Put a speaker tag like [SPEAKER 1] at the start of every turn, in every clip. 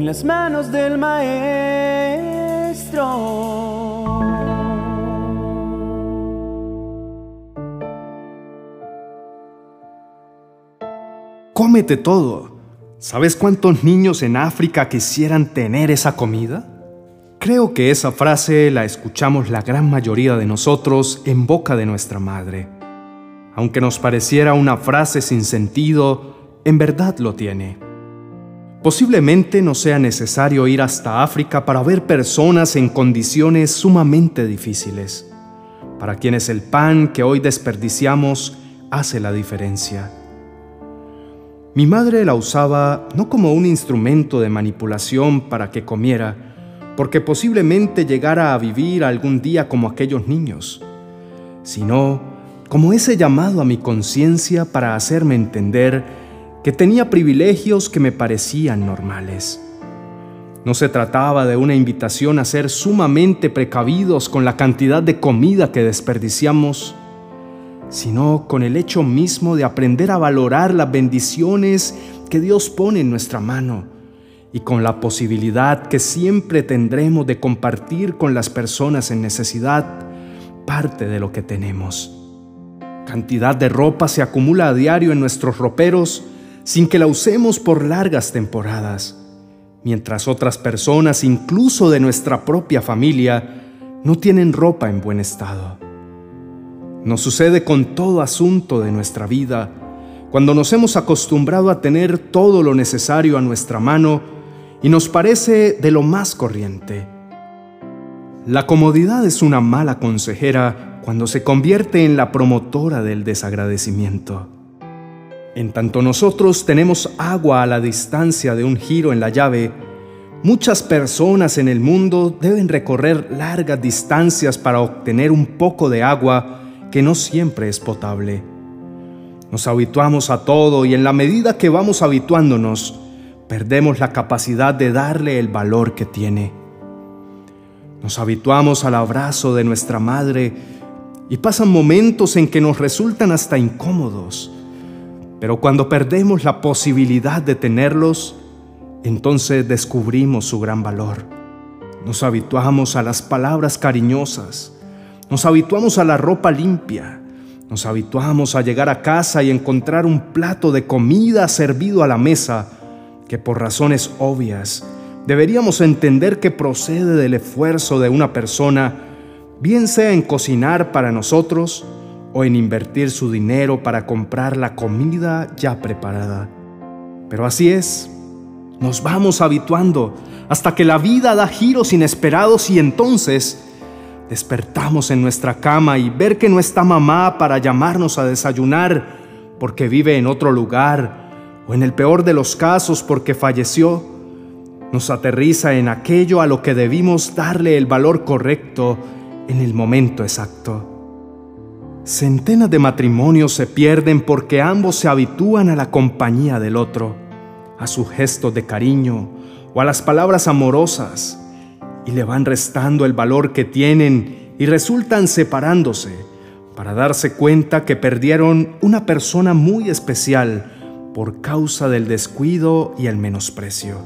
[SPEAKER 1] en las manos del maestro.
[SPEAKER 2] Cómete todo. ¿Sabes cuántos niños en África quisieran tener esa comida? Creo que esa frase la escuchamos la gran mayoría de nosotros en boca de nuestra madre. Aunque nos pareciera una frase sin sentido, en verdad lo tiene. Posiblemente no sea necesario ir hasta África para ver personas en condiciones sumamente difíciles, para quienes el pan que hoy desperdiciamos hace la diferencia. Mi madre la usaba no como un instrumento de manipulación para que comiera, porque posiblemente llegara a vivir algún día como aquellos niños, sino como ese llamado a mi conciencia para hacerme entender que tenía privilegios que me parecían normales. No se trataba de una invitación a ser sumamente precavidos con la cantidad de comida que desperdiciamos, sino con el hecho mismo de aprender a valorar las bendiciones que Dios pone en nuestra mano y con la posibilidad que siempre tendremos de compartir con las personas en necesidad parte de lo que tenemos. Cantidad de ropa se acumula a diario en nuestros roperos sin que la usemos por largas temporadas, mientras otras personas, incluso de nuestra propia familia, no tienen ropa en buen estado. Nos sucede con todo asunto de nuestra vida, cuando nos hemos acostumbrado a tener todo lo necesario a nuestra mano y nos parece de lo más corriente. La comodidad es una mala consejera cuando se convierte en la promotora del desagradecimiento. En tanto nosotros tenemos agua a la distancia de un giro en la llave, muchas personas en el mundo deben recorrer largas distancias para obtener un poco de agua que no siempre es potable. Nos habituamos a todo y en la medida que vamos habituándonos, perdemos la capacidad de darle el valor que tiene. Nos habituamos al abrazo de nuestra madre y pasan momentos en que nos resultan hasta incómodos pero cuando perdemos la posibilidad de tenerlos, entonces descubrimos su gran valor. Nos habituamos a las palabras cariñosas, nos habituamos a la ropa limpia, nos habituamos a llegar a casa y encontrar un plato de comida servido a la mesa que por razones obvias deberíamos entender que procede del esfuerzo de una persona, bien sea en cocinar para nosotros o en invertir su dinero para comprar la comida ya preparada. Pero así es, nos vamos habituando hasta que la vida da giros inesperados y entonces despertamos en nuestra cama y ver que no está mamá para llamarnos a desayunar porque vive en otro lugar o en el peor de los casos porque falleció, nos aterriza en aquello a lo que debimos darle el valor correcto en el momento exacto. Centenas de matrimonios se pierden porque ambos se habitúan a la compañía del otro, a sus gestos de cariño o a las palabras amorosas, y le van restando el valor que tienen y resultan separándose para darse cuenta que perdieron una persona muy especial por causa del descuido y el menosprecio.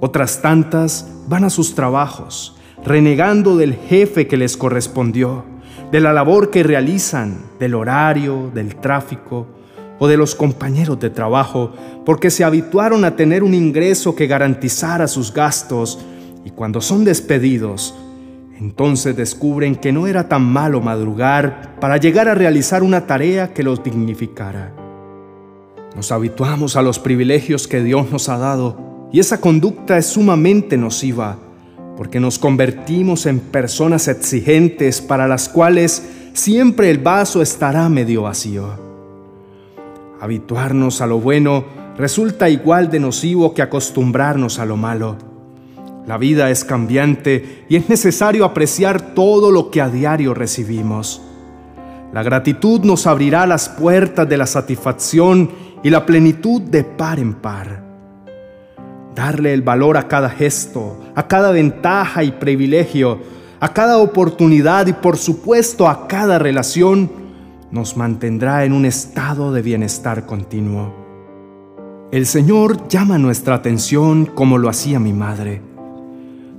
[SPEAKER 2] Otras tantas van a sus trabajos, renegando del jefe que les correspondió de la labor que realizan, del horario, del tráfico o de los compañeros de trabajo, porque se habituaron a tener un ingreso que garantizara sus gastos y cuando son despedidos, entonces descubren que no era tan malo madrugar para llegar a realizar una tarea que los dignificara. Nos habituamos a los privilegios que Dios nos ha dado y esa conducta es sumamente nociva porque nos convertimos en personas exigentes para las cuales siempre el vaso estará medio vacío. Habituarnos a lo bueno resulta igual de nocivo que acostumbrarnos a lo malo. La vida es cambiante y es necesario apreciar todo lo que a diario recibimos. La gratitud nos abrirá las puertas de la satisfacción y la plenitud de par en par darle el valor a cada gesto, a cada ventaja y privilegio, a cada oportunidad y por supuesto a cada relación, nos mantendrá en un estado de bienestar continuo. El Señor llama nuestra atención como lo hacía mi madre,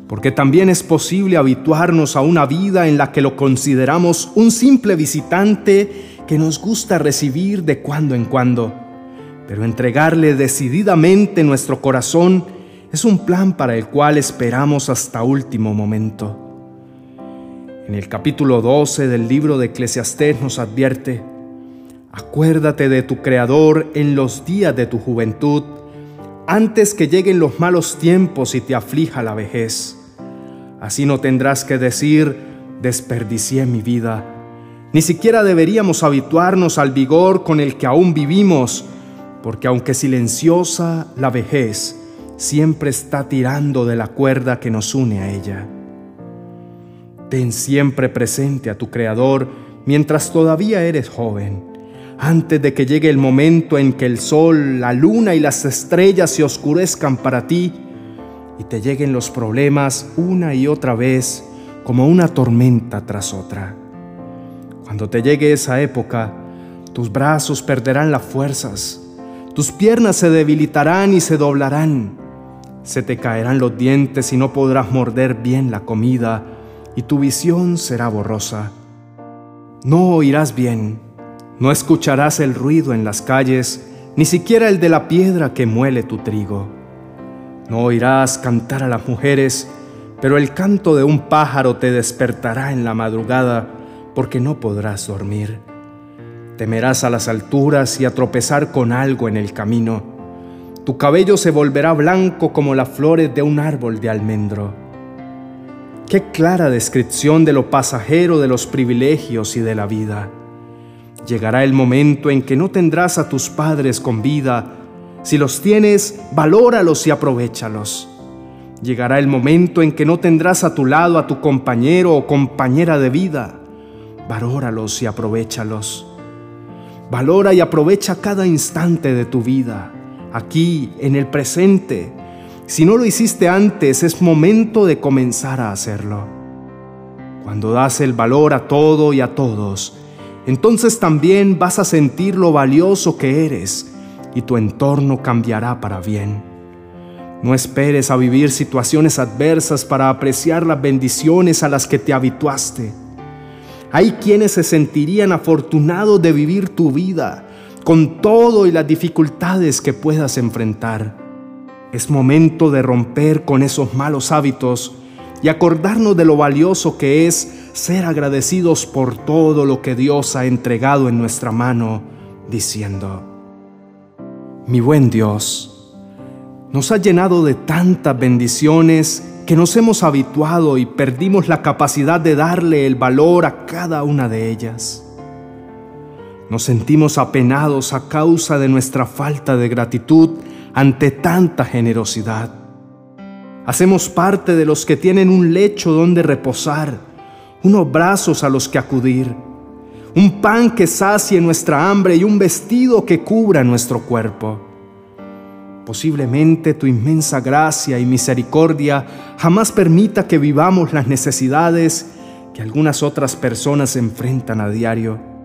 [SPEAKER 2] porque también es posible habituarnos a una vida en la que lo consideramos un simple visitante que nos gusta recibir de cuando en cuando, pero entregarle decididamente nuestro corazón es un plan para el cual esperamos hasta último momento. En el capítulo 12 del libro de Eclesiastés nos advierte, acuérdate de tu Creador en los días de tu juventud, antes que lleguen los malos tiempos y te aflija la vejez. Así no tendrás que decir, desperdicié mi vida. Ni siquiera deberíamos habituarnos al vigor con el que aún vivimos, porque aunque silenciosa la vejez, siempre está tirando de la cuerda que nos une a ella. Ten siempre presente a tu Creador mientras todavía eres joven, antes de que llegue el momento en que el sol, la luna y las estrellas se oscurezcan para ti y te lleguen los problemas una y otra vez como una tormenta tras otra. Cuando te llegue esa época, tus brazos perderán las fuerzas, tus piernas se debilitarán y se doblarán se te caerán los dientes y no podrás morder bien la comida, y tu visión será borrosa. No oirás bien, no escucharás el ruido en las calles, ni siquiera el de la piedra que muele tu trigo. No oirás cantar a las mujeres, pero el canto de un pájaro te despertará en la madrugada, porque no podrás dormir. Temerás a las alturas y a tropezar con algo en el camino tu cabello se volverá blanco como las flores de un árbol de almendro. Qué clara descripción de lo pasajero de los privilegios y de la vida. Llegará el momento en que no tendrás a tus padres con vida. Si los tienes, valóralos y aprovechalos. Llegará el momento en que no tendrás a tu lado a tu compañero o compañera de vida. Valóralos y aprovechalos. Valora y aprovecha cada instante de tu vida aquí, en el presente. Si no lo hiciste antes, es momento de comenzar a hacerlo. Cuando das el valor a todo y a todos, entonces también vas a sentir lo valioso que eres y tu entorno cambiará para bien. No esperes a vivir situaciones adversas para apreciar las bendiciones a las que te habituaste. Hay quienes se sentirían afortunados de vivir tu vida con todo y las dificultades que puedas enfrentar. Es momento de romper con esos malos hábitos y acordarnos de lo valioso que es ser agradecidos por todo lo que Dios ha entregado en nuestra mano, diciendo, mi buen Dios, nos ha llenado de tantas bendiciones que nos hemos habituado y perdimos la capacidad de darle el valor a cada una de ellas. Nos sentimos apenados a causa de nuestra falta de gratitud ante tanta generosidad. Hacemos parte de los que tienen un lecho donde reposar, unos brazos a los que acudir, un pan que sacie nuestra hambre y un vestido que cubra nuestro cuerpo. Posiblemente tu inmensa gracia y misericordia jamás permita que vivamos las necesidades que algunas otras personas enfrentan a diario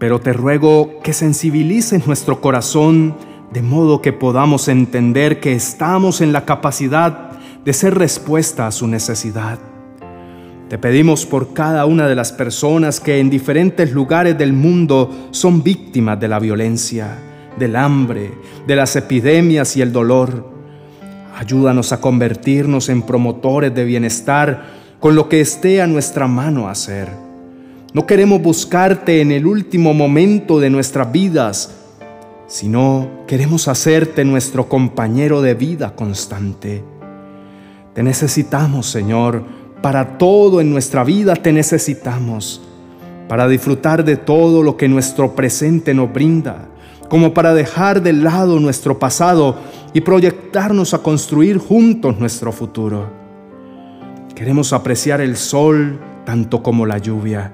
[SPEAKER 2] pero te ruego que sensibilices nuestro corazón de modo que podamos entender que estamos en la capacidad de ser respuesta a su necesidad. Te pedimos por cada una de las personas que en diferentes lugares del mundo son víctimas de la violencia, del hambre, de las epidemias y el dolor. Ayúdanos a convertirnos en promotores de bienestar con lo que esté a nuestra mano hacer. No queremos buscarte en el último momento de nuestras vidas, sino queremos hacerte nuestro compañero de vida constante. Te necesitamos, Señor, para todo en nuestra vida te necesitamos, para disfrutar de todo lo que nuestro presente nos brinda, como para dejar de lado nuestro pasado y proyectarnos a construir juntos nuestro futuro. Queremos apreciar el sol tanto como la lluvia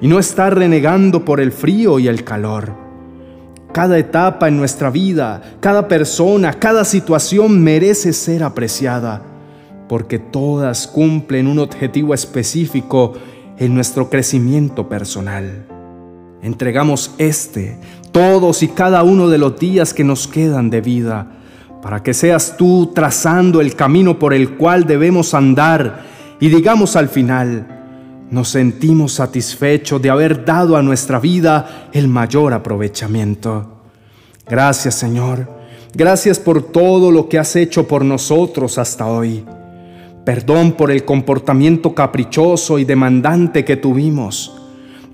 [SPEAKER 2] y no estar renegando por el frío y el calor. Cada etapa en nuestra vida, cada persona, cada situación merece ser apreciada, porque todas cumplen un objetivo específico en nuestro crecimiento personal. Entregamos este todos y cada uno de los días que nos quedan de vida, para que seas tú trazando el camino por el cual debemos andar y digamos al final, nos sentimos satisfechos de haber dado a nuestra vida el mayor aprovechamiento. Gracias Señor, gracias por todo lo que has hecho por nosotros hasta hoy. Perdón por el comportamiento caprichoso y demandante que tuvimos.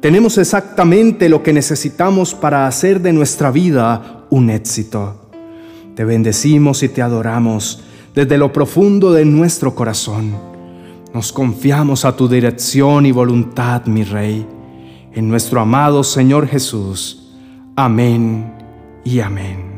[SPEAKER 2] Tenemos exactamente lo que necesitamos para hacer de nuestra vida un éxito. Te bendecimos y te adoramos desde lo profundo de nuestro corazón. Nos confiamos a tu dirección y voluntad, mi Rey, en nuestro amado Señor Jesús. Amén y amén.